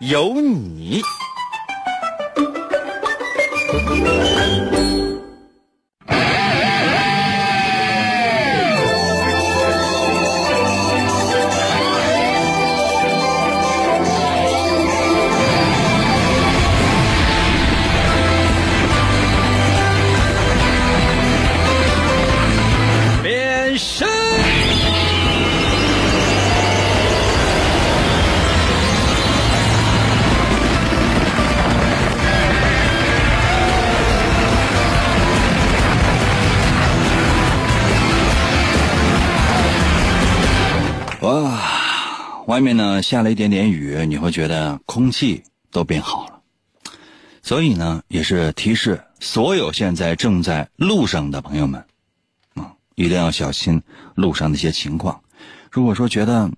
有你。外面呢下了一点点雨，你会觉得空气都变好了。所以呢，也是提示所有现在正在路上的朋友们，啊，一定要小心路上的一些情况。如果说觉得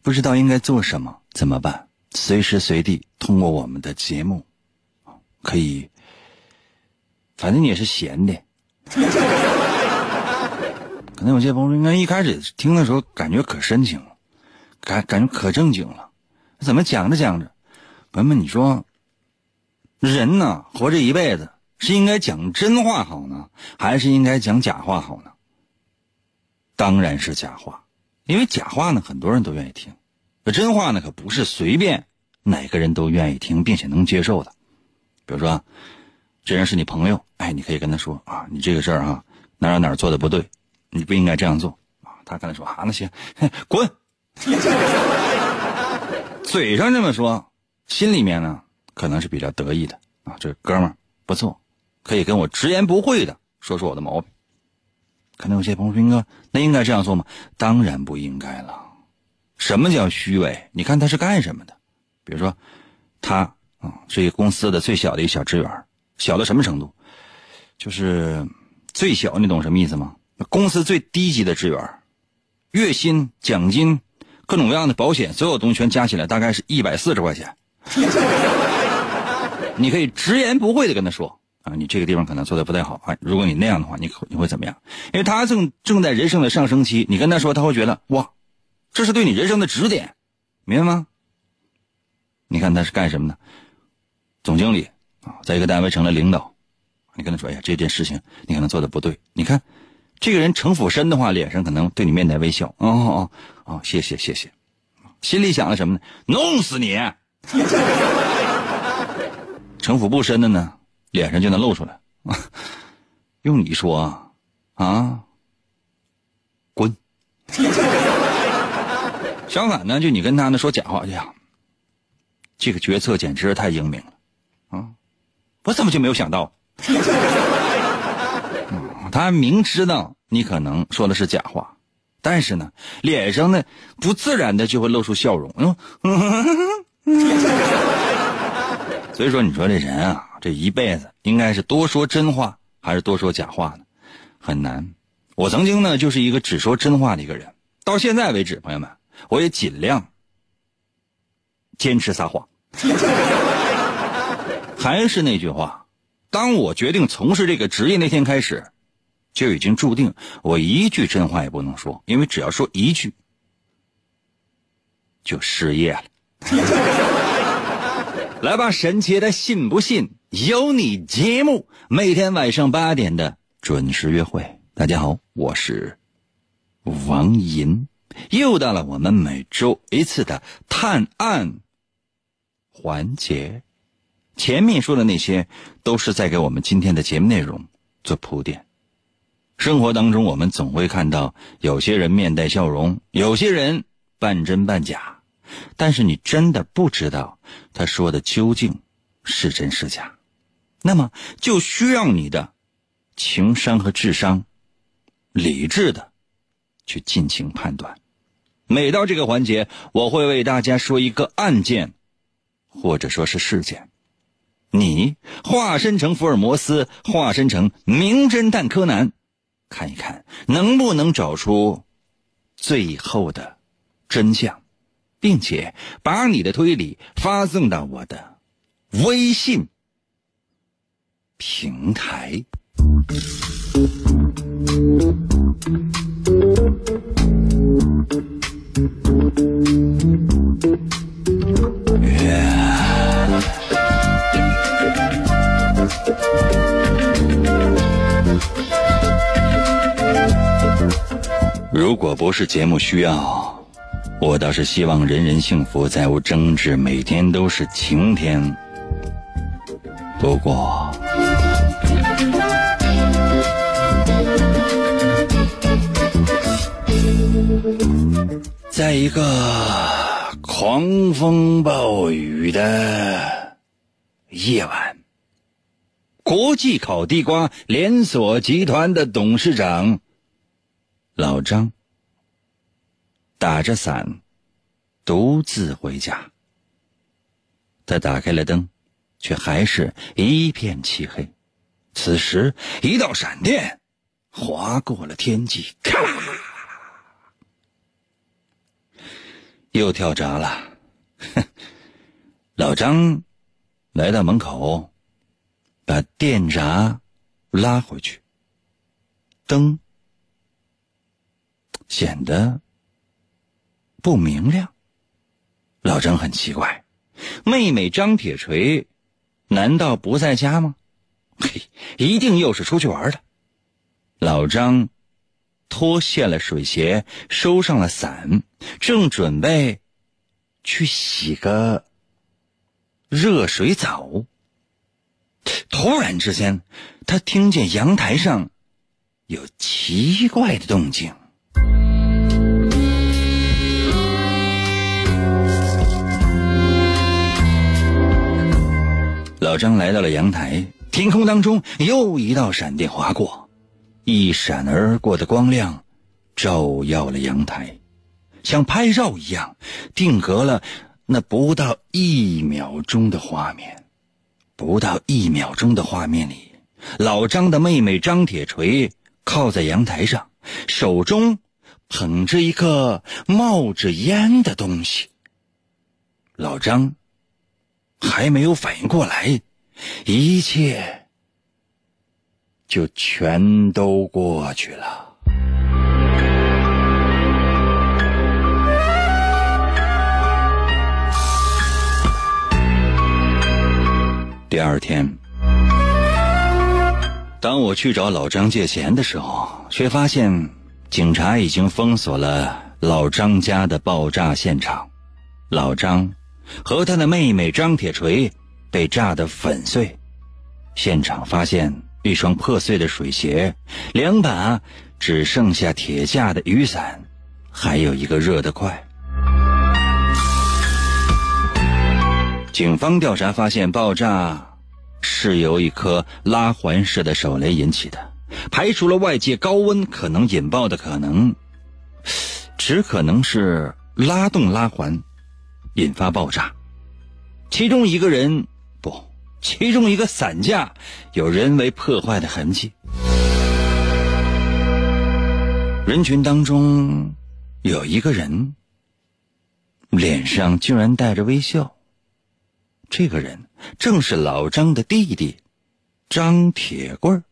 不知道应该做什么，怎么办？随时随地通过我们的节目，可以，反正你也是闲的。可能有些朋友，应该一开始听的时候感觉可深情了，感感觉可正经了，怎么讲着讲着，朋友们，你说，人呢活这一辈子是应该讲真话好呢，还是应该讲假话好呢？当然是假话，因为假话呢很多人都愿意听，这真话呢可不是随便哪个人都愿意听并且能接受的。比如说，这人是你朋友，哎，你可以跟他说啊，你这个事儿啊哪儿哪儿做的不对。你不应该这样做啊！他跟他说啊，那行，滚。嘴上这么说，心里面呢可能是比较得意的啊。这哥们儿不错，可以跟我直言不讳的说说我的毛病。可能有些朋友说，哥，那应该这样做吗？当然不应该了。什么叫虚伪？你看他是干什么的？比如说，他啊是一个公司的最小的一个小职员，小到什么程度？就是最小，你懂什么意思吗？公司最低级的职员，月薪、奖金、各种各样的保险，所有东西全加起来，大概是一百四十块钱。你可以直言不讳的跟他说啊，你这个地方可能做的不太好啊。如果你那样的话，你你会怎么样？因为他正正在人生的上升期，你跟他说，他会觉得哇，这是对你人生的指点，明白吗？你看他是干什么的？总经理啊，在一个单位成了领导，你跟他说，哎呀，这件事情你可能做的不对，你看。这个人城府深的话，脸上可能对你面带微笑。哦哦哦，谢谢谢谢，心里想的什么呢？弄死你！城府不深的呢，脸上就能露出来。用你说啊，滚！相反呢，就你跟他呢说假话，哎呀，这个决策简直是太英明了啊！我怎么就没有想到？他明知道你可能说的是假话，但是呢，脸上呢不自然的就会露出笑容。嗯 所以说，你说这人啊，这一辈子应该是多说真话还是多说假话呢？很难。我曾经呢就是一个只说真话的一个人，到现在为止，朋友们，我也尽量坚持撒谎。还是那句话，当我决定从事这个职业那天开始。就已经注定我一句真话也不能说，因为只要说一句，就失业了。来吧，神奇的信不信由你节目，每天晚上八点的准时约会。大家好，我是王银，又到了我们每周一次的探案环节。前面说的那些都是在给我们今天的节目内容做铺垫。生活当中，我们总会看到有些人面带笑容，有些人半真半假，但是你真的不知道他说的究竟是真是假，那么就需要你的情商和智商，理智的去进行判断。每到这个环节，我会为大家说一个案件，或者说是事件。你化身成福尔摩斯，化身成名侦探柯南，看一看能不能找出最后的真相，并且把你的推理发送到我的微信平台。如果不是节目需要，我倒是希望人人幸福，再无争执，每天都是晴天。不过，在一个狂风暴雨的夜晚，国际烤地瓜连锁集团的董事长。老张打着伞，独自回家。他打开了灯，却还是一片漆黑。此时，一道闪电划过了天际，咔啦，又跳闸了。哼 老张来到门口，把电闸拉回去，灯。显得不明亮。老张很奇怪，妹妹张铁锤难道不在家吗？嘿，一定又是出去玩了。老张脱卸了水鞋，收上了伞，正准备去洗个热水澡。突然之间，他听见阳台上有奇怪的动静。张来到了阳台，天空当中又一道闪电划过，一闪而过的光亮照耀了阳台，像拍照一样定格了那不到一秒钟的画面。不到一秒钟的画面里，老张的妹妹张铁锤靠在阳台上，手中捧着一个冒着烟的东西。老张。还没有反应过来，一切就全都过去了。第二天，当我去找老张借钱的时候，却发现警察已经封锁了老张家的爆炸现场。老张。和他的妹妹张铁锤被炸得粉碎，现场发现一双破碎的水鞋，两把只剩下铁架的雨伞，还有一个热得快。警方调查发现，爆炸是由一颗拉环式的手雷引起的，排除了外界高温可能引爆的可能，只可能是拉动拉环。引发爆炸，其中一个人不，其中一个伞架有人为破坏的痕迹。人群当中有一个人，脸上竟然带着微笑。这个人正是老张的弟弟张铁棍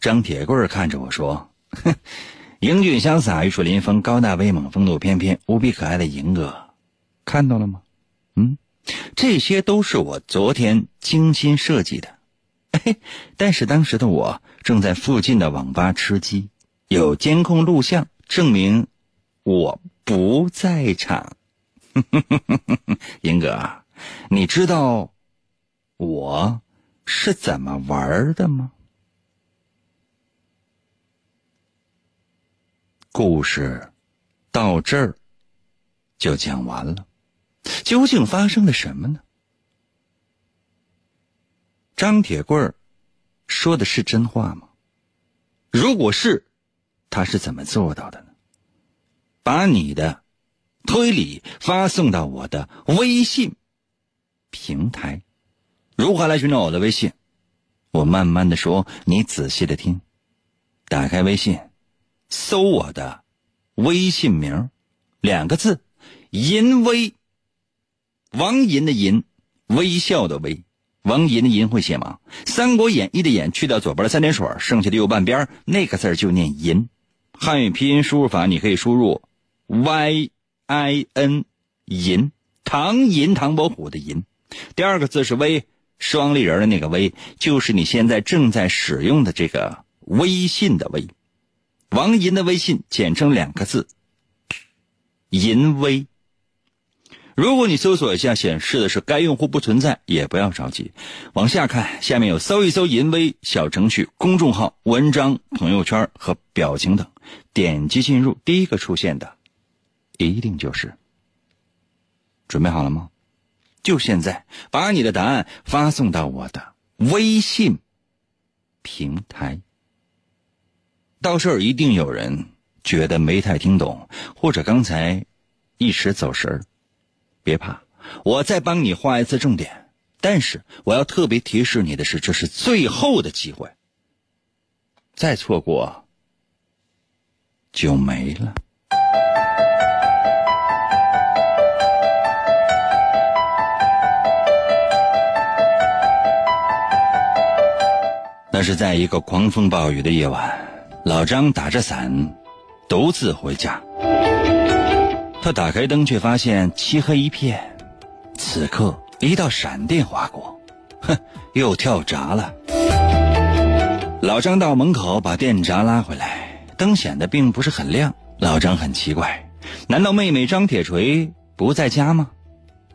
张铁棍看着我说：“哼，英俊潇洒、玉树临风、高大威猛、风度翩翩、无比可爱的银哥。”看到了吗？嗯，这些都是我昨天精心设计的。嘿，但是当时的我正在附近的网吧吃鸡，有监控录像证明我不在场。英哥，你知道我是怎么玩的吗？故事到这儿就讲完了。究竟发生了什么呢？张铁棍儿说的是真话吗？如果是，他是怎么做到的呢？把你的推理发送到我的微信平台。如何来寻找我的微信？我慢慢的说，你仔细的听。打开微信，搜我的微信名，两个字，淫威。王银的银，微笑的微，王银的银会写吗？《三国演义》的演去掉左边的三点水，剩下的右半边那个字就念银。汉语拼音输入法，你可以输入 y i n 银，唐银唐伯虎的银。第二个字是微。双立人的那个微，就是你现在正在使用的这个微信的微，王银的微信简称两个字，银微。如果你搜索一下显示的是该用户不存在，也不要着急，往下看，下面有搜一搜银威小程序、公众号、文章、朋友圈和表情等，点击进入，第一个出现的，一定就是。准备好了吗？就现在，把你的答案发送到我的微信平台。到这儿一定有人觉得没太听懂，或者刚才一时走神儿，别怕，我再帮你画一次重点。但是我要特别提示你的是，这是最后的机会，再错过就没了。那是在一个狂风暴雨的夜晚，老张打着伞，独自回家。他打开灯，却发现漆黑一片。此刻，一道闪电划过，哼，又跳闸了。老张到门口把电闸拉回来，灯显得并不是很亮。老张很奇怪，难道妹妹张铁锤不在家吗？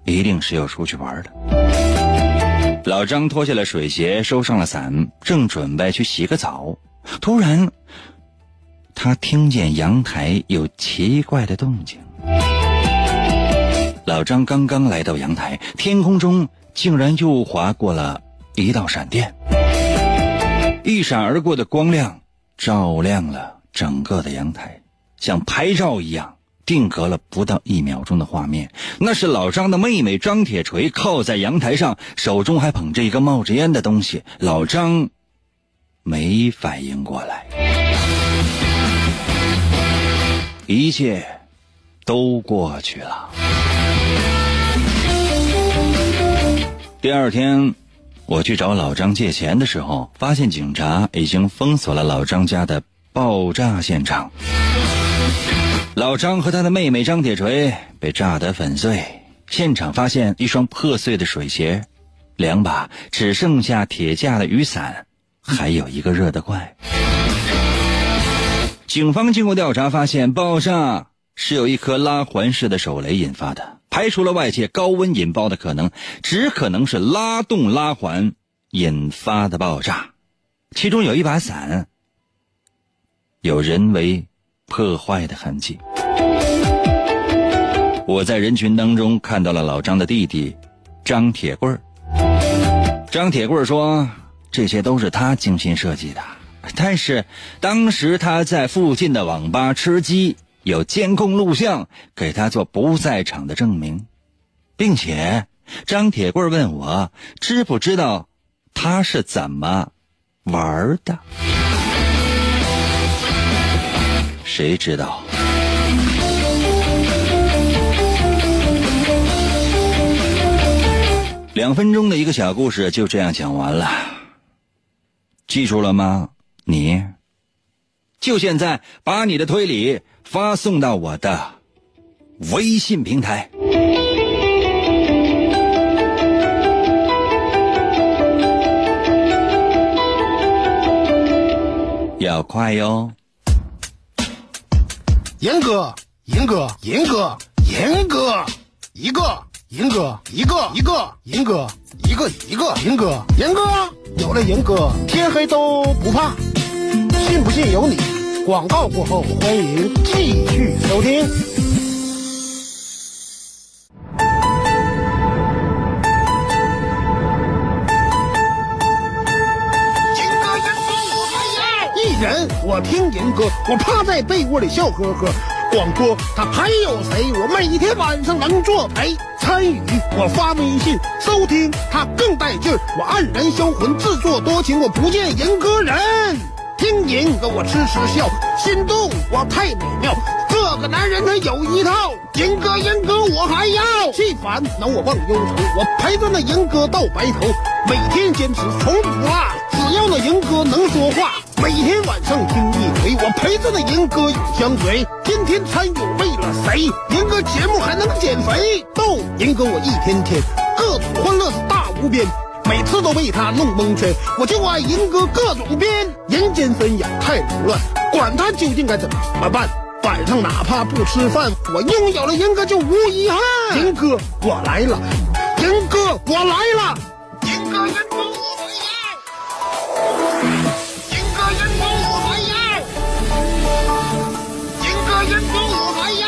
一定是要出去玩的。老张脱下了水鞋，收上了伞，正准备去洗个澡，突然，他听见阳台有奇怪的动静。老张刚刚来到阳台，天空中竟然又划过了一道闪电，一闪而过的光亮照亮了整个的阳台，像拍照一样。定格了不到一秒钟的画面，那是老张的妹妹张铁锤靠在阳台上，手中还捧着一个冒着烟的东西。老张没反应过来，一切都过去了。第二天，我去找老张借钱的时候，发现警察已经封锁了老张家的爆炸现场。老张和他的妹妹张铁锤被炸得粉碎，现场发现一双破碎的水鞋，两把只剩下铁架的雨伞，还有一个热得快。警方经过调查发现，爆炸是由一颗拉环式的手雷引发的，排除了外界高温引爆的可能，只可能是拉动拉环引发的爆炸。其中有一把伞，有人为。破坏的痕迹。我在人群当中看到了老张的弟弟张铁棍儿。张铁棍儿说：“这些都是他精心设计的，但是当时他在附近的网吧吃鸡，有监控录像给他做不在场的证明，并且张铁棍问我知不知道他是怎么玩的。”谁知道？两分钟的一个小故事就这样讲完了，记住了吗？你，就现在把你的推理发送到我的微信平台，要快哟。严哥，严哥，严哥，严哥，一个，严哥，一个，一个，严哥，一个，一个，严哥，严哥，有了严哥，天黑都不怕，信不信由你。广告过后，欢迎继续收听。人，我听人歌，我趴在被窝里笑呵呵。广播他还有谁？我每天晚上能作陪。参与，我发微信收听，他更带劲儿。我黯然销魂，自作多情，我不见人哥人。听人哥我痴痴笑，心动我太美妙。这个男人他有一套，人哥人哥我还要。气烦恼我忘忧愁，我陪着那人哥到白头，每天坚持从不落。只要那人哥能说话，每天晚上听一回，我陪着那人哥永相随。天天参与为了谁？人哥节目还能减肥？逗人哥我一天天各种欢乐是大无边。每次都被他弄蒙圈，我就爱银哥各种编。人间纷扰太凌乱，管他究竟该怎么办。晚上哪怕不吃饭，我拥有了银哥就无遗憾。银哥我来了，银哥我来了，银哥银哥我还要，银哥银哥我还要，银哥银哥我还要。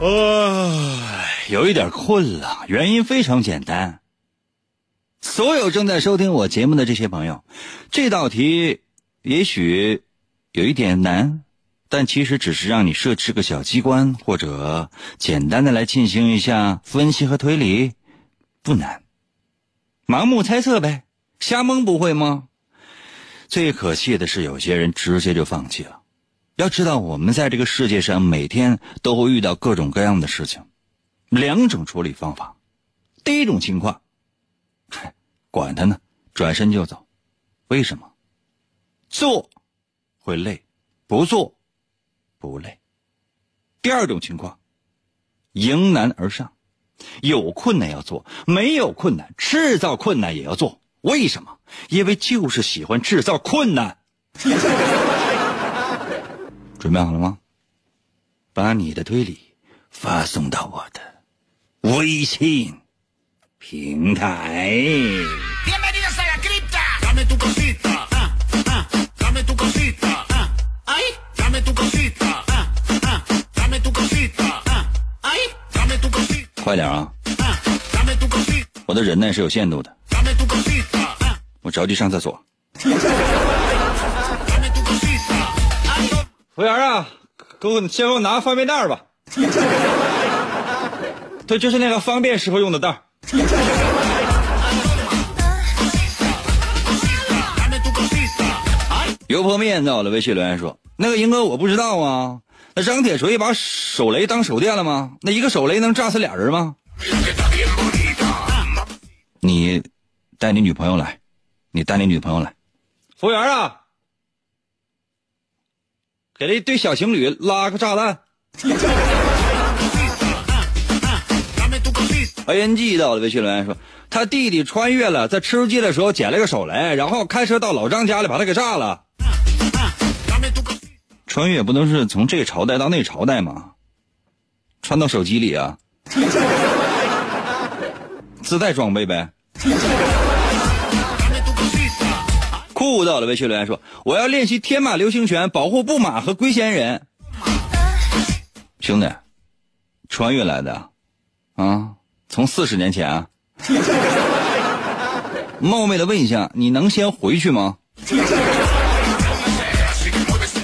呃，有一点困了，原因非常简单。所有正在收听我节目的这些朋友，这道题也许有一点难，但其实只是让你设置个小机关，或者简单的来进行一下分析和推理，不难。盲目猜测呗，瞎蒙不会吗？最可气的是，有些人直接就放弃了。要知道，我们在这个世界上每天都会遇到各种各样的事情，两种处理方法。第一种情况。管他呢，转身就走。为什么？做会累，不做不累。第二种情况，迎难而上，有困难要做，没有困难制造困难也要做。为什么？因为就是喜欢制造困难。准备好了吗？把你的推理发送到我的微信。平台。快点啊！我的忍耐是有限度的。我着急上厕所。服务员啊，给我先给我拿个方便袋吧。对，就是那个方便时候用的袋。油泼面在我的微信留言说：“那个英哥，我不知道啊。那张铁锤把手雷当手电了吗？那一个手雷能炸死俩人吗？”你带你女朋友来，你带你女朋友来。服务员啊，给这对小情侣拉个炸弹。A N G 到了微信留言说，他弟弟穿越了，在吃鸡的时候捡了个手雷，然后开车到老张家里把他给炸了。穿越不都是从这个朝代到那个朝代吗？穿到手机里啊？自带装备呗。酷到了微信留言说，我要练习天马流星拳，保护布马和龟仙人。兄弟，穿越来的啊？从四十年前啊，冒昧的问一下，你能先回去吗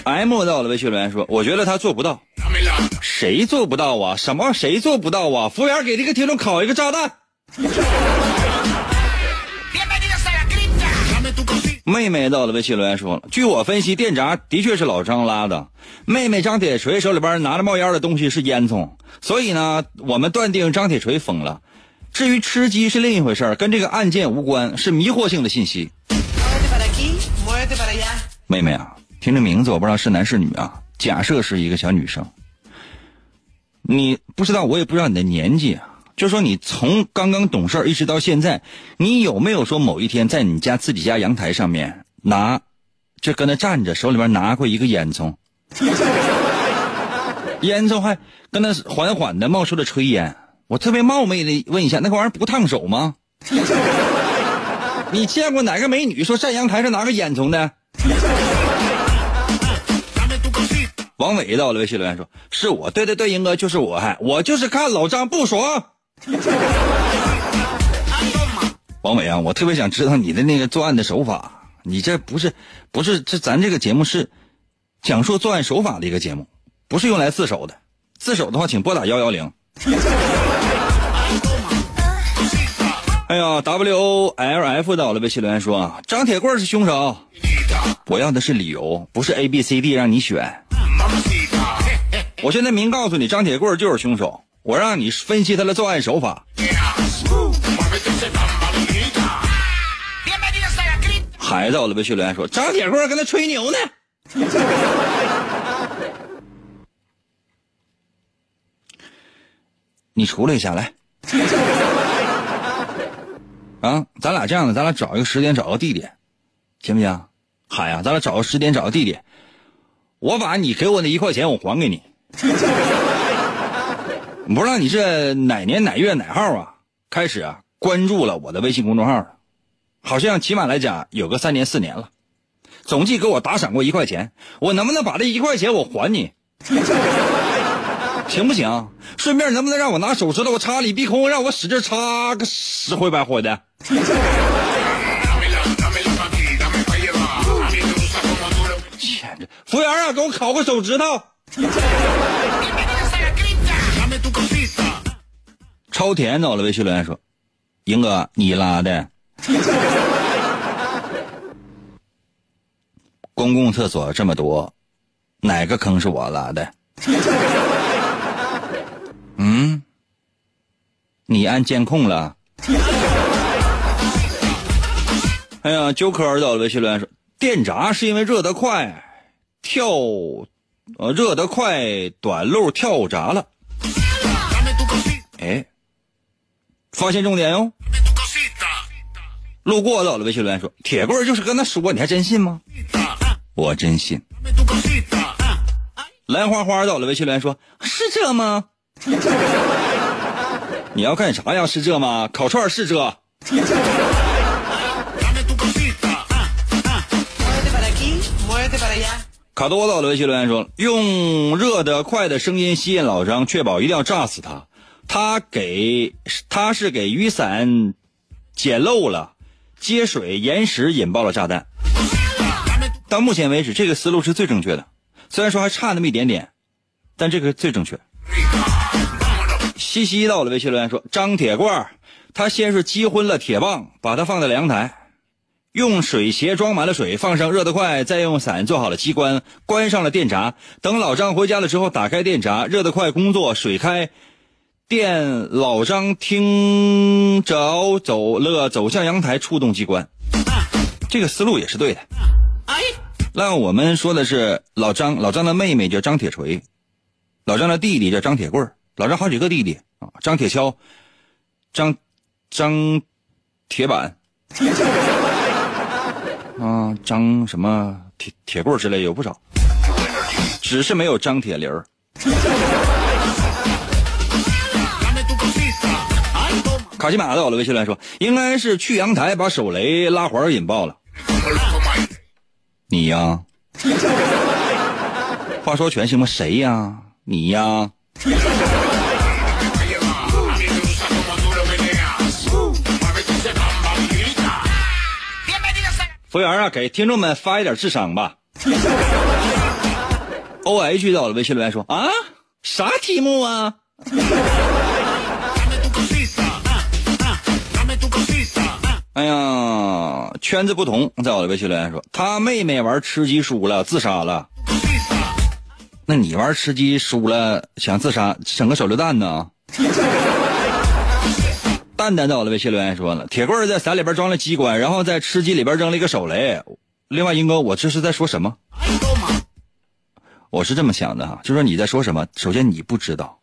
？M 到了微信留言说，我觉得他做不到。谁做不到啊？什么？谁做不到啊？服务员给这个听众烤一个炸弹。妹妹到了微信留言说了，据我分析，电闸的确是老张拉的。妹妹张铁锤手里边拿着冒烟的东西是烟囱。所以呢，我们断定张铁锤疯了。至于吃鸡是另一回事跟这个案件无关，是迷惑性的信息。妹妹啊，听这名字我不知道是男是女啊。假设是一个小女生，你不知道，我也不知道你的年纪啊。就说你从刚刚懂事儿一直到现在，你有没有说某一天在你家自己家阳台上面拿，就搁那站着，手里边拿过一个烟囱？烟囱还跟那缓缓的冒出了炊烟，我特别冒昧的问一下，那个玩意儿不烫手吗？你见过哪个美女说站阳台上拿个烟囱的？王伟到了微信留言说：“是我，对对对，英哥就是我，还我就是看老张不爽。” 王伟啊，我特别想知道你的那个作案的手法，你这不是不是这咱这个节目是讲述作案手法的一个节目。不是用来自首的，自首的话，请拨打幺幺零。哎呀，W O L F 到了微信留言说啊，张铁棍是凶手。我要的是理由，不是 A B C D 让你选。我现在明告诉你，张铁棍就是凶手。我让你分析他的作案手法。孩子，我的微信留言说，张铁棍跟他吹牛呢。你出来一下来。啊，咱俩这样的，咱俩找一个时间，找个地点，行不行？海呀，咱俩找个时间，找个地点，我把你给我那一块钱，我还给你。不知道你是哪年哪月哪号啊？开始啊，关注了我的微信公众号，好像起码来讲有个三年四年了，总计给我打赏过一块钱，我能不能把这一块钱我还你？行不行？顺便能不能让我拿手指头我插你鼻孔，让我使劲插个十回百回的？钱这服务员啊，给我烤个手指头。超甜走了，微信留言说：“英哥，你拉的。”公共厕所这么多，哪个坑是我拉的？嗯，你按监控了？哎呀，九科儿到了微信留言说，电闸是因为热得快，跳，呃，热得快，短路跳闸了。发现重点哟！路过到了微信留言说，铁棍就是跟他说，你还真信吗？我真信。兰花花到了微信留言说，是这吗？你要干啥呀？是这吗？烤串是这。卡多到了微信留言说：“用热的快的声音吸引老张，确保一定要炸死他。他给他是给雨伞捡漏了，接水延时引爆了炸弹。到目前为止，这个思路是最正确的，虽然说还差那么一点点，但这个最正确。”西西到了微信留言说：“张铁罐，他先是击昏了铁棒，把它放在阳台，用水鞋装满了水，放上热得快，再用伞做好了机关，关上了电闸。等老张回家了之后，打开电闸，热得快工作，水开，电老张听着走了，走向阳台，触动机关。这个思路也是对的。那我们说的是老张，老张的妹妹叫张铁锤，老张的弟弟叫张铁棍。”老张好几个弟弟啊，张铁锹、张张铁板 啊，张什么铁铁棍之类有不少，只是没有张铁林儿。卡西马到了，微信来说，应该是去阳台把手雷拉环引爆了。你呀？话说全行吗？谁呀？你呀？服务员啊，给听众们发一点智商吧。O H 到了，微信留言说啊，啥题目啊？哎呀，圈子不同，在我的微信留言说，他妹妹玩吃鸡输了，自杀了。那你玩吃鸡输了，想自杀，整个手榴弹呢？蛋蛋在我的微信留言说了，铁棍在伞里边装了机关，然后在吃鸡里边扔了一个手雷。另外，英哥，我这是在说什么？我是这么想的哈，就说你在说什么？首先你不知道，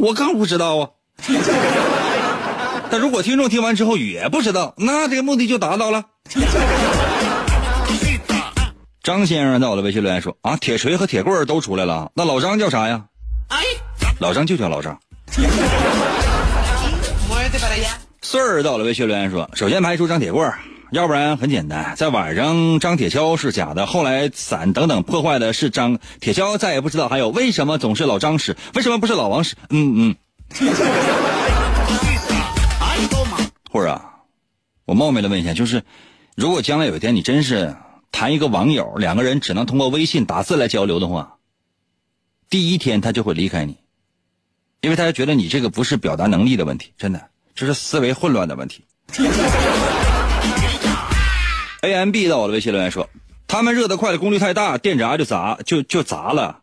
我更不知道啊。但如果听众听完之后也不知道，那这个目的就达到了。张先生在我的微信留言说啊，铁锤和铁棍都出来了，那老张叫啥呀？哎老张就叫老张。穗儿到了，微信留言说：“首先排除张铁棍儿，要不然很简单，在晚上张铁锹是假的，后来伞等等破坏的是张铁锹，再也不知道还有为什么总是老张使，为什么不是老王使？嗯嗯。或者啊，我冒昧的问一下，就是如果将来有一天你真是谈一个网友，两个人只能通过微信打字来交流的话，第一天他就会离开你，因为他觉得你这个不是表达能力的问题，真的。”这是思维混乱的问题。A M B 到我的微信留言说，他们热得快的功率太大，电闸就砸就就砸了。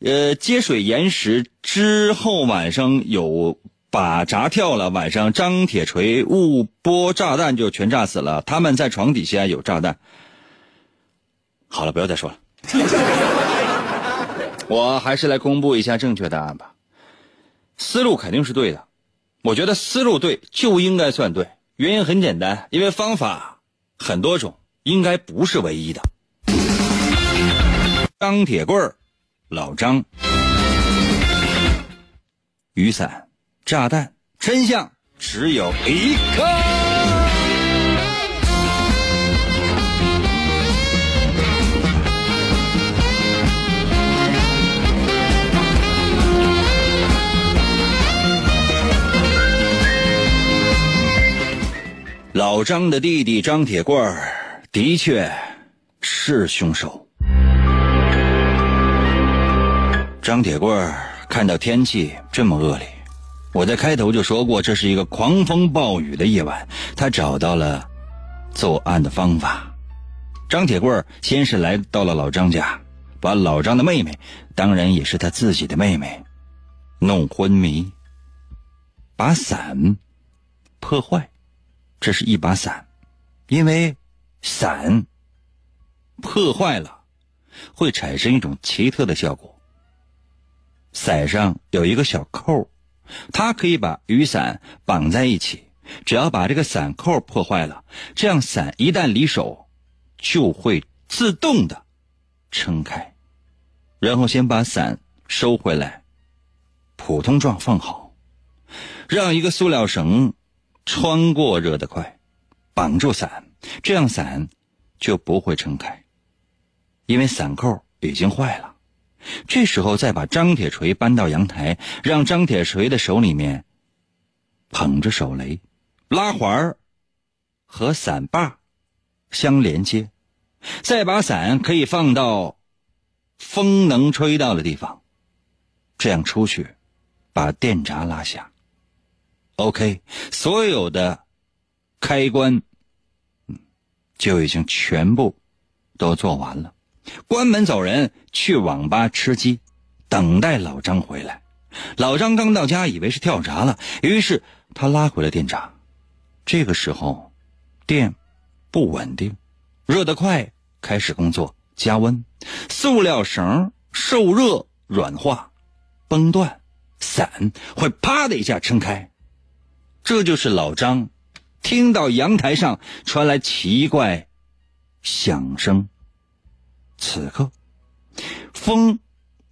呃，接水延时之后，晚上有把闸跳了，晚上张铁锤误拨炸弹就全炸死了。他们在床底下有炸弹。好了，不要再说了。我还是来公布一下正确答案吧。思路肯定是对的，我觉得思路对就应该算对。原因很简单，因为方法很多种，应该不是唯一的。钢铁棍儿，老张，雨伞，炸弹，真相只有一个。老张的弟弟张铁棍儿的确是凶手。张铁棍儿看到天气这么恶劣，我在开头就说过，这是一个狂风暴雨的夜晚。他找到了作案的方法。张铁棍先是来到了老张家，把老张的妹妹，当然也是他自己的妹妹，弄昏迷，把伞破坏。这是一把伞，因为伞破坏了，会产生一种奇特的效果。伞上有一个小扣，它可以把雨伞绑在一起。只要把这个伞扣破坏了，这样伞一旦离手，就会自动的撑开。然后先把伞收回来，普通状放好，让一个塑料绳。穿过热得快，绑住伞，这样伞就不会撑开，因为伞扣已经坏了。这时候再把张铁锤搬到阳台，让张铁锤的手里面捧着手雷，拉环和伞把相连接，再把伞可以放到风能吹到的地方，这样出去把电闸拉下。OK，所有的开关，就已经全部都做完了。关门走人，去网吧吃鸡，等待老张回来。老张刚到家，以为是跳闸了，于是他拉回了电闸。这个时候，电不稳定，热得快，开始工作加温，塑料绳受热软化，崩断，伞会啪的一下撑开。这就是老张，听到阳台上传来奇怪响声。此刻，风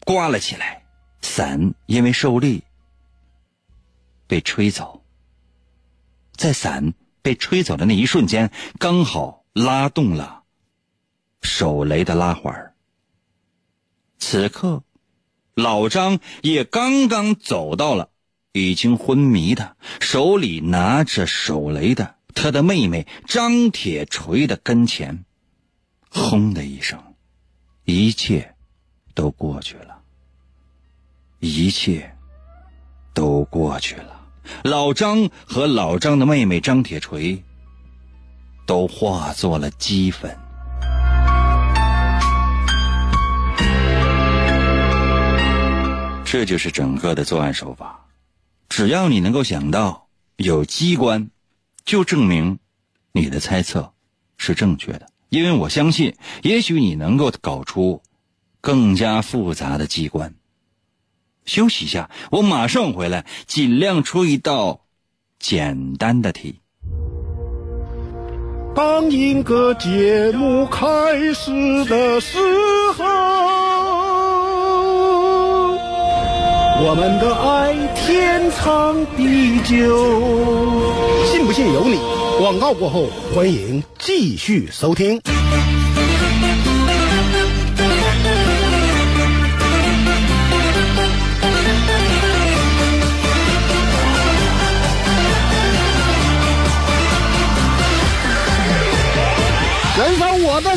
刮了起来，伞因为受力被吹走。在伞被吹走的那一瞬间，刚好拉动了手雷的拉环。此刻，老张也刚刚走到了。已经昏迷的，手里拿着手雷的他的妹妹张铁锤的跟前，轰的一声，一切都过去了，一切都过去了。老张和老张的妹妹张铁锤都化作了齑粉。这就是整个的作案手法。只要你能够想到有机关，就证明你的猜测是正确的。因为我相信，也许你能够搞出更加复杂的机关。休息一下，我马上回来，尽量出一道简单的题。当一个节目开始的时候。我们的爱天长地久，信不信由你。广告过后，欢迎继续收听。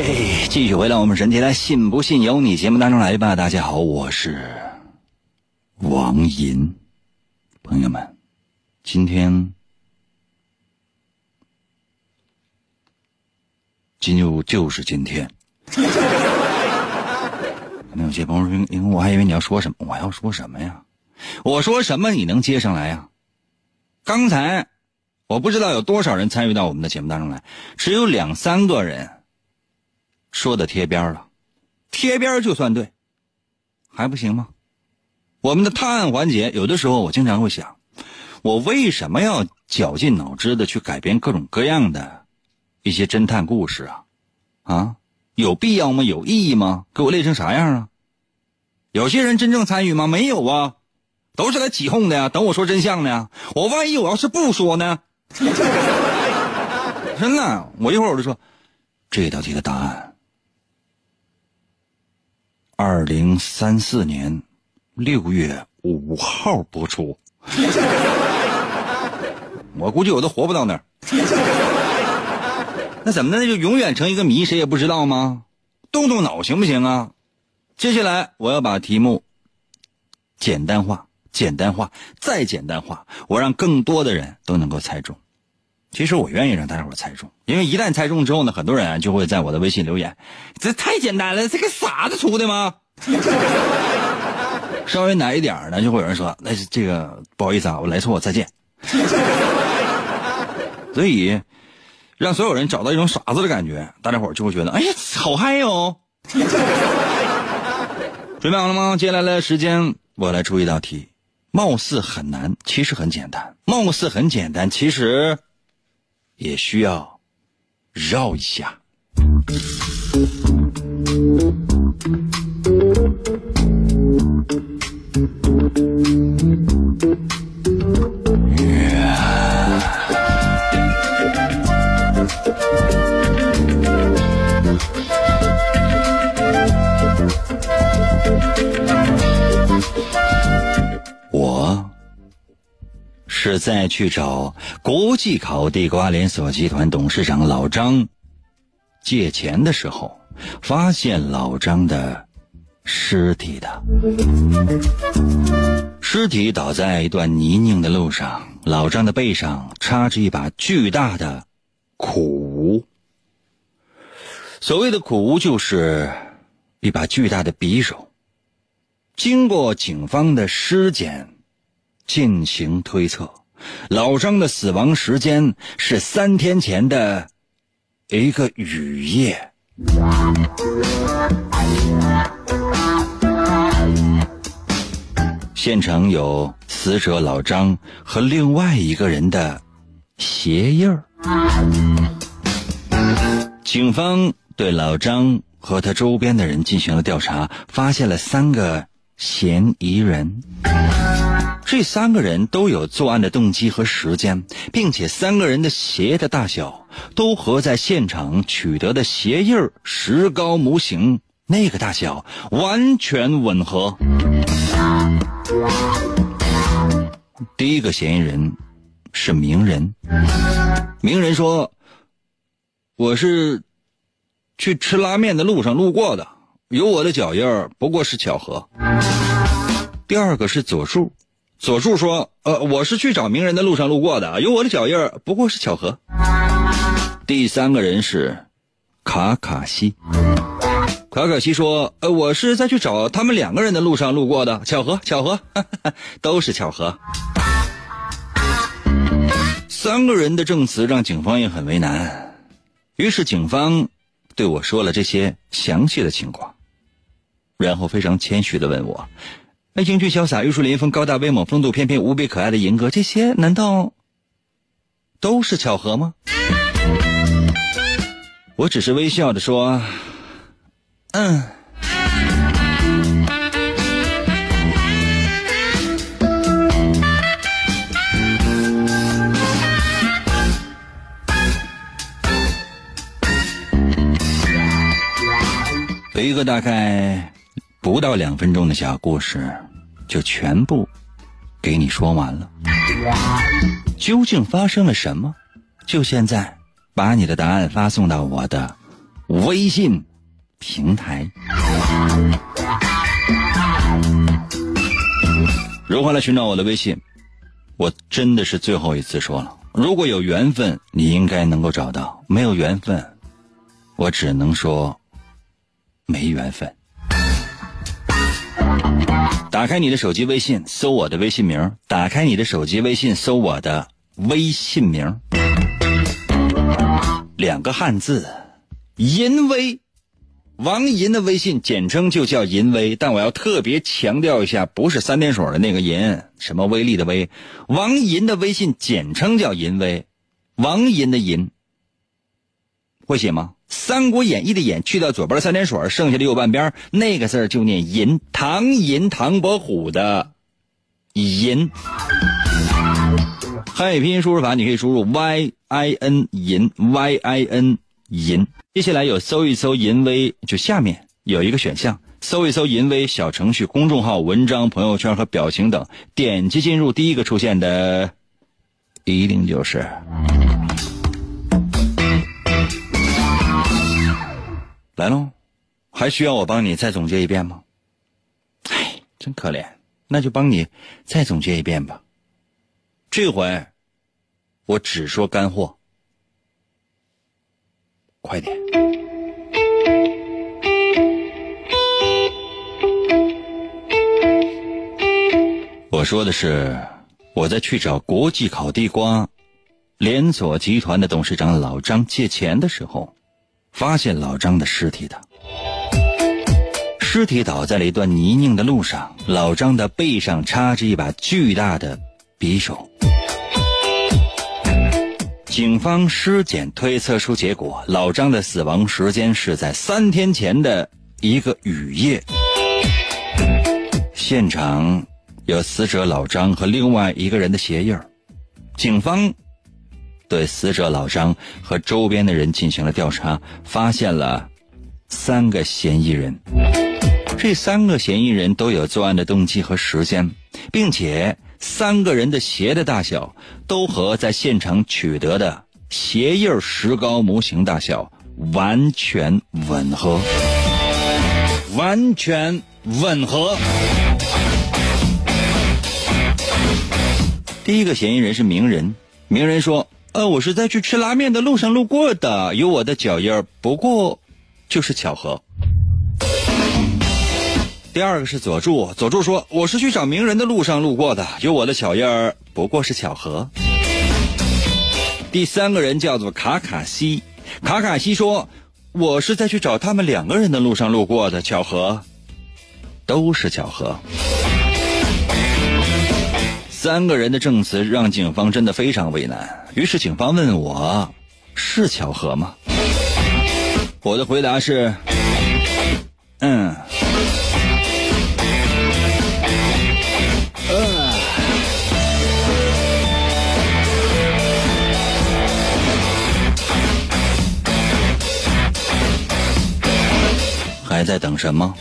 哎，继续回到我们神奇的“信不信由你”节目当中来吧。大家好，我是王银。朋友们，今天今就就是今天。可能有些朋友说：“因为我还以为你要说什么，我要说什么呀？我说什么你能接上来呀？”刚才我不知道有多少人参与到我们的节目当中来，只有两三个人。说的贴边了，贴边就算对，还不行吗？我们的探案环节，有的时候我经常会想，我为什么要绞尽脑汁的去改编各种各样的一些侦探故事啊？啊，有必要吗？有意义吗？给我累成啥样啊？有些人真正参与吗？没有啊，都是来起哄的呀，等我说真相呢。我万一我要是不说呢？真的，我一会儿我就说这道题的答案。二零三四年六月五号播出，我估计我都活不到那儿。那怎么的？那就永远成一个谜，谁也不知道吗？动动脑行不行啊？接下来我要把题目简单化、简单化、再简单化，我让更多的人都能够猜中。其实我愿意让大家伙猜中，因为一旦猜中之后呢，很多人就会在我的微信留言：“这太简单了，这个傻子出的吗？” 稍微难一点呢，就会有人说：“那这个不好意思啊，我来错，再见。”所以让所有人找到一种傻子的感觉，大家伙就会觉得：“哎呀，好嗨哟！” 准备好了吗？接下来的时间，我来出一道题，貌似很难，其实很简单；貌似很简单，其实。也需要绕一下。是在去找国际烤地瓜连锁集团董事长老张借钱的时候，发现老张的尸体的。尸体倒在一段泥泞的路上，老张的背上插着一把巨大的苦无。所谓的苦无，就是一把巨大的匕首。经过警方的尸检进行推测。老张的死亡时间是三天前的一个雨夜。现场有死者老张和另外一个人的鞋印儿。警方对老张和他周边的人进行了调查，发现了三个嫌疑人。这三个人都有作案的动机和时间，并且三个人的鞋的大小都和在现场取得的鞋印石膏模型那个大小完全吻合。第一个嫌疑人是名人，名人说：“我是去吃拉面的路上路过的，有我的脚印不过是巧合。”第二个是左树。佐助说：“呃，我是去找名人的路上路过的，有我的脚印，不过是巧合。”第三个人是卡卡西，卡卡西说：“呃，我是在去找他们两个人的路上路过的，巧合，巧合，都是巧合。”三个人的证词让警方也很为难，于是警方对我说了这些详细的情况，然后非常谦虚的问我：“那英俊潇洒、玉树临风、高大威猛、风度翩翩、无比可爱的银哥，这些难道都是巧合吗？”我只是微笑着说：“嗯。”有一个大概不到两分钟的小故事，就全部给你说完了。究竟发生了什么？就现在，把你的答案发送到我的微信平台。如何来寻找我的微信？我真的是最后一次说了。如果有缘分，你应该能够找到；没有缘分，我只能说。没缘分。打开你的手机微信，搜我的微信名。打开你的手机微信，搜我的微信名。两个汉字，淫威。王银的微信简称就叫淫威，但我要特别强调一下，不是三点水的那个银，什么威力的威。王银的微信简称叫淫威，王银的银。会写吗？《三国演义》的演去掉左边三点水，剩下的右半边那个字就念银。唐银，唐伯虎的银。汉语拼音输入法，你可以输入 y i n 银 y i n 银。接下来有搜一搜淫威，就下面有一个选项，搜一搜淫威小程序、公众号、文章、朋友圈和表情等，点击进入第一个出现的，一定就是。来喽，还需要我帮你再总结一遍吗？唉，真可怜，那就帮你再总结一遍吧。这回我只说干货，快点。我说的是，我在去找国际烤地瓜连锁集团的董事长老张借钱的时候。发现老张的尸体的尸体倒在了一段泥泞的路上，老张的背上插着一把巨大的匕首。警方尸检推测出结果，老张的死亡时间是在三天前的一个雨夜。现场有死者老张和另外一个人的鞋印警方。对死者老张和周边的人进行了调查，发现了三个嫌疑人。这三个嫌疑人都有作案的动机和时间，并且三个人的鞋的大小都和在现场取得的鞋印石膏模型大小完全吻合，完全吻合。第一个嫌疑人是名人，名人说。呃，我是在去吃拉面的路上路过的，有我的脚印儿，不过就是巧合。第二个是佐助，佐助说我是去找名人的路上路过的，有我的脚印儿，不过是巧合。第三个人叫做卡卡西，卡卡西说我是在去找他们两个人的路上路过的，巧合，都是巧合。三个人的证词让警方真的非常为难，于是警方问我：“是巧合吗？”我的回答是：“嗯。”还在等什么？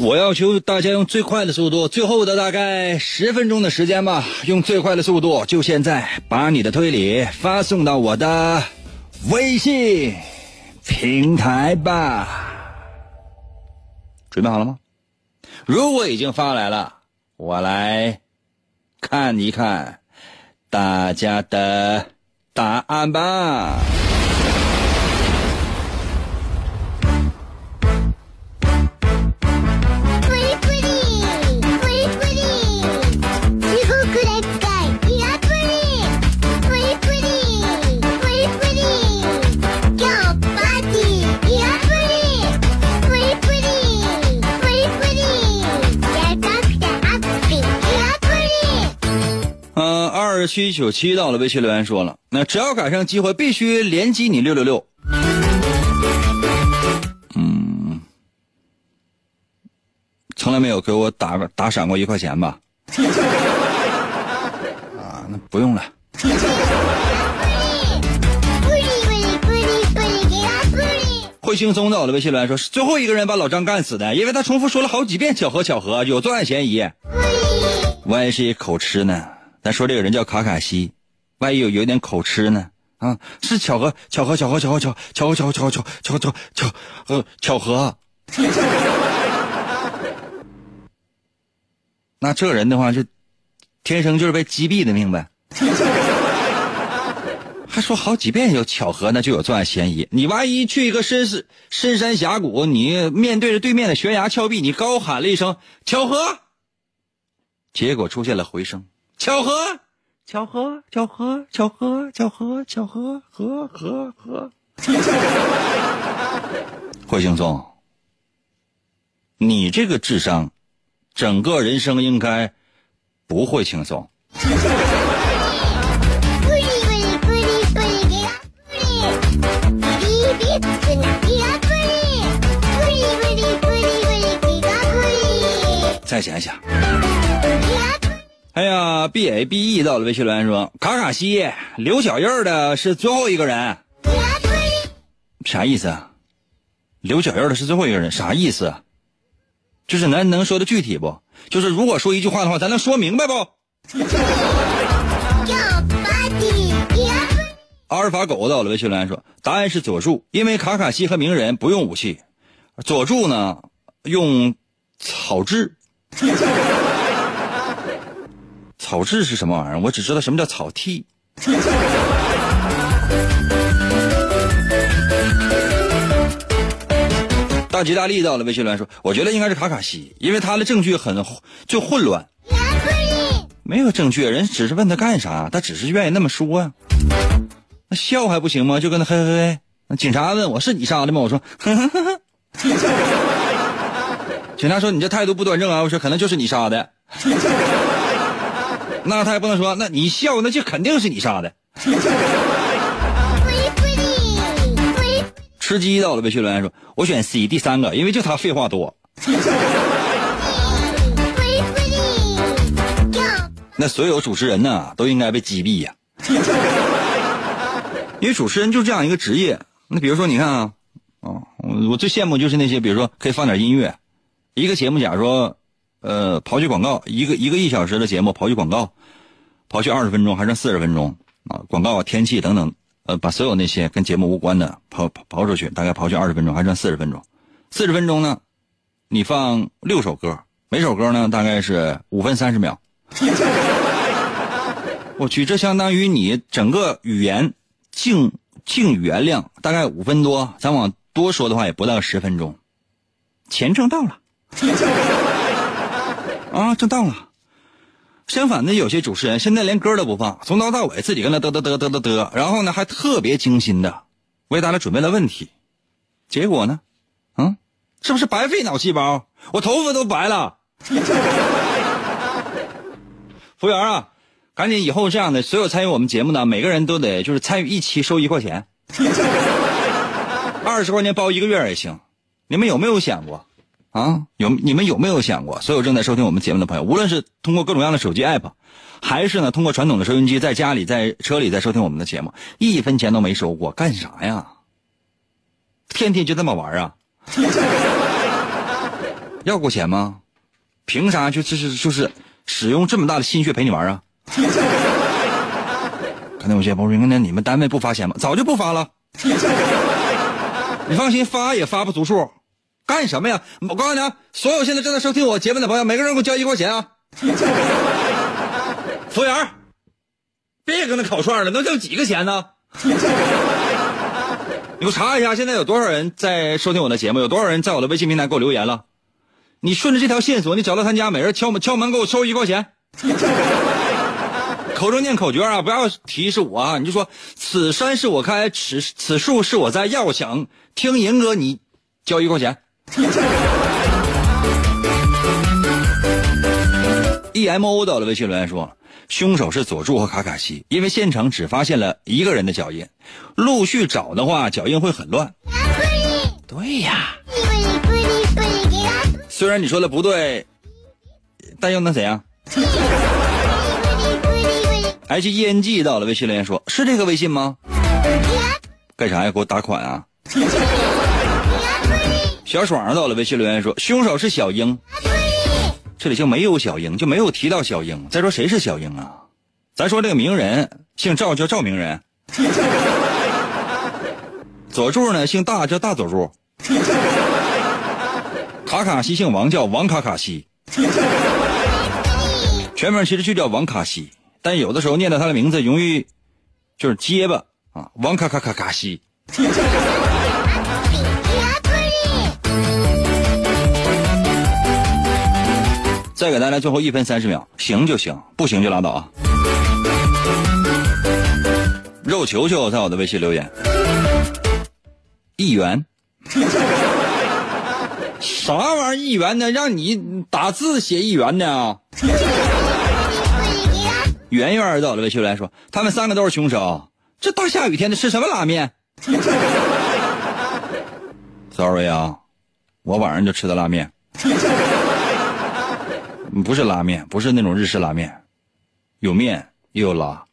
我要求大家用最快的速度，最后的大概十分钟的时间吧，用最快的速度，就现在把你的推理发送到我的微信平台吧。准备好了吗？如果已经发来了，我来看一看大家的答案吧。七九七到了微信留言说了，那只要赶上机会，必须连击你六六六。嗯，从来没有给我打打赏过一块钱吧？啊，那不用了。会轻松的，我的微信留言说，是最后一个人把老张干死的，因为他重复说了好几遍巧合巧合，有作案嫌疑。万一是一口吃呢？说这个人叫卡卡西，万一有有点口吃呢？啊，是巧合，巧合，巧合，巧合，巧巧合，巧合，巧合，巧巧巧巧呃巧合。那这人的话，就天生就是被击毙的命呗。还说好几遍有巧合，那就有作案嫌疑。你万一去一个深深深山峡谷，你面对着对面的悬崖峭壁，你高喊了一声“巧合”，结果出现了回声。巧合，巧合，巧合，巧合，巧合，巧合，合合合。霍轻松，你这个智商，整个人生应该不会轻松。再想一想。哎呀，B A B E 到了微信留言说：“卡卡西留脚印的是最后一个人，啥意思？留脚印的是最后一个人，啥意思？就是咱能说的具体不？就是如果说一句话的话，咱能说明白不？”阿尔法狗到了微信留言说：“答案是佐助，因为卡卡西和鸣人不用武器，佐助呢用草治。”草治是什么玩意儿？我只知道什么叫草剃。大吉大利到了，微信留言说：“我觉得应该是卡卡西，因为他的证据很就混乱，没有证据，人只是问他干啥，他只是愿意那么说啊。那笑还不行吗？就跟他嘿嘿嘿。那警察问我是你杀的吗？我说，呵呵呵呵。警察说你这态度不端正啊！我说可能就是你杀的。那他也不能说，那你笑，那就肯定是你杀的。吃鸡到了，微信留言说：“我选 C 第三个，因为就他废话多。”那所有主持人呢，都应该被击毙呀！因为主持人就这样一个职业。那比如说，你看啊，哦，我最羡慕就是那些，比如说可以放点音乐，一个节目，假如说。呃，刨去广告，一个一个一小时的节目，刨去广告，刨去二十分钟，还剩四十分钟啊！广告、天气等等，呃，把所有那些跟节目无关的刨刨刨出去，大概刨去二十分钟，还剩四十分钟。四十分钟呢，你放六首歌，每首歌呢大概是五分三十秒。我去，这相当于你整个语言净净语言量大概五分多，咱往多说的话也不到十分钟，钱挣到了。啊，正当了。相反的，有些主持人现在连歌都不放，从头到尾自己跟那嘚嘚嘚嘚嘚嘚，然后呢还特别精心的为大家准备了问题，结果呢，嗯，是不是白费脑细胞？我头发都白了。服务员啊，赶紧以后这样的，所有参与我们节目的每个人都得就是参与一期收一块钱，二十块钱包一个月也行。你们有没有想过？啊，有你们有没有想过，所有正在收听我们节目的朋友，无论是通过各种各样的手机 app，还是呢通过传统的收音机，在家里、在车里在收听我们的节目，一分钱都没收过，干啥呀？天天就这么玩啊？要过钱吗？凭啥就就是就是使用这么大的心血陪你玩啊？可能有些朋友说，那你们单位不发钱吗？早就不发了。你放心，发也发不足数。干什么呀？我告诉你啊，所有现在正在收听我节目的朋友，每个人给我交一块钱啊！服务员，别搁那烤串了，能挣几个钱呢？你给我查一下，现在有多少人在收听我的节目？有多少人在我的微信平台给我留言了？你顺着这条线索，你找到他家，每人敲门敲门，给我收一块钱。口中念口诀啊，不要提示我啊！你就说此山是我开，此此树是我栽。要想听银哥，你交一块钱。E M O 到了微信留言说：“凶手是佐助和卡卡西，因为现场只发现了一个人的脚印，陆续找的话，脚印会很乱。对呀，虽然你说的不对，但又能怎样？H E N G 到了微信留言说：“是这个微信吗？干啥呀？给我打款啊！” 小爽到了微信留言说：“凶手是小英。”这里就没有小英，就没有提到小英。再说谁是小英啊？咱说这个名人姓赵叫赵名人，佐助呢姓大叫大佐助，卡卡西姓王叫王卡卡西，全名其实就叫王卡西，但有的时候念到他的名字容易就是结巴啊，王卡卡卡卡西。再给大家最后一分三十秒，行就行，不行就拉倒啊！肉球球在我的微信留言，一元，啥玩意儿一元呢？让你打字写一元呢？圆圆在我的微信留言说，他们三个都是凶手。这大下雨天的吃什么拉面？Sorry 啊，我晚上就吃的拉面。不是拉面，不是那种日式拉面，有面又有拉。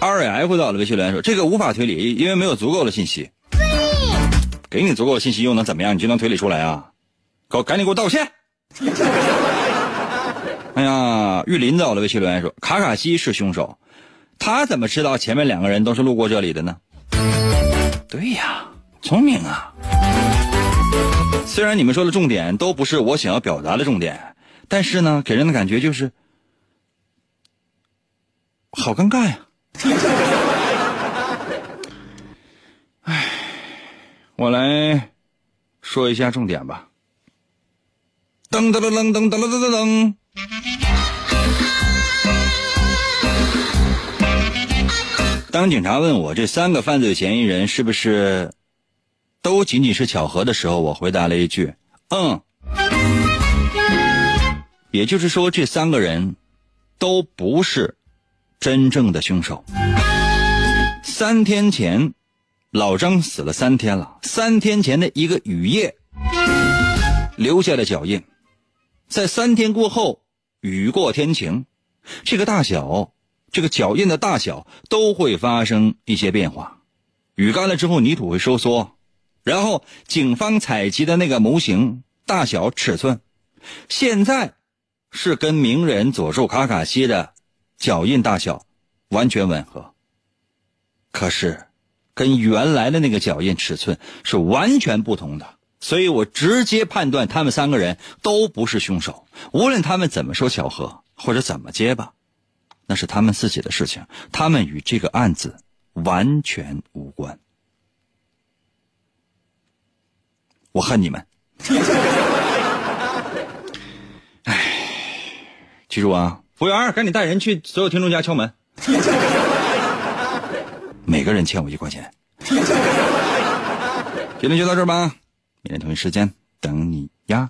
R F 到了微信留言说：“这个无法推理，因为没有足够的信息。给你足够的信息又能怎么样？你就能推理出来啊？给我赶紧给我道歉！” 哎呀，玉林到了微信留言说：“卡卡西是凶手，他怎么知道前面两个人都是路过这里的呢？”对呀，聪明啊。虽然你们说的重点都不是我想要表达的重点，但是呢，给人的感觉就是好尴尬呀。哎，我来说一下重点吧。噔噔噔噔噔噔噔噔噔。当警察问我这三个犯罪嫌疑人是不是？都仅仅是巧合的时候，我回答了一句：“嗯。”也就是说，这三个人都不是真正的凶手。三天前，老张死了三天了。三天前的一个雨夜，留下的脚印，在三天过后，雨过天晴，这个大小，这个脚印的大小都会发生一些变化。雨干了之后，泥土会收缩。然后，警方采集的那个模型大小、尺寸，现在是跟名人佐助卡卡西的脚印大小完全吻合。可是，跟原来的那个脚印尺寸是完全不同的，所以我直接判断他们三个人都不是凶手。无论他们怎么说巧合或者怎么结巴，那是他们自己的事情，他们与这个案子完全无关。我恨你们！哎，记住啊，服务员，赶紧带人去所有听众家敲门，每个人欠我一块钱。今天就到这儿吧，明天同一时间等你呀。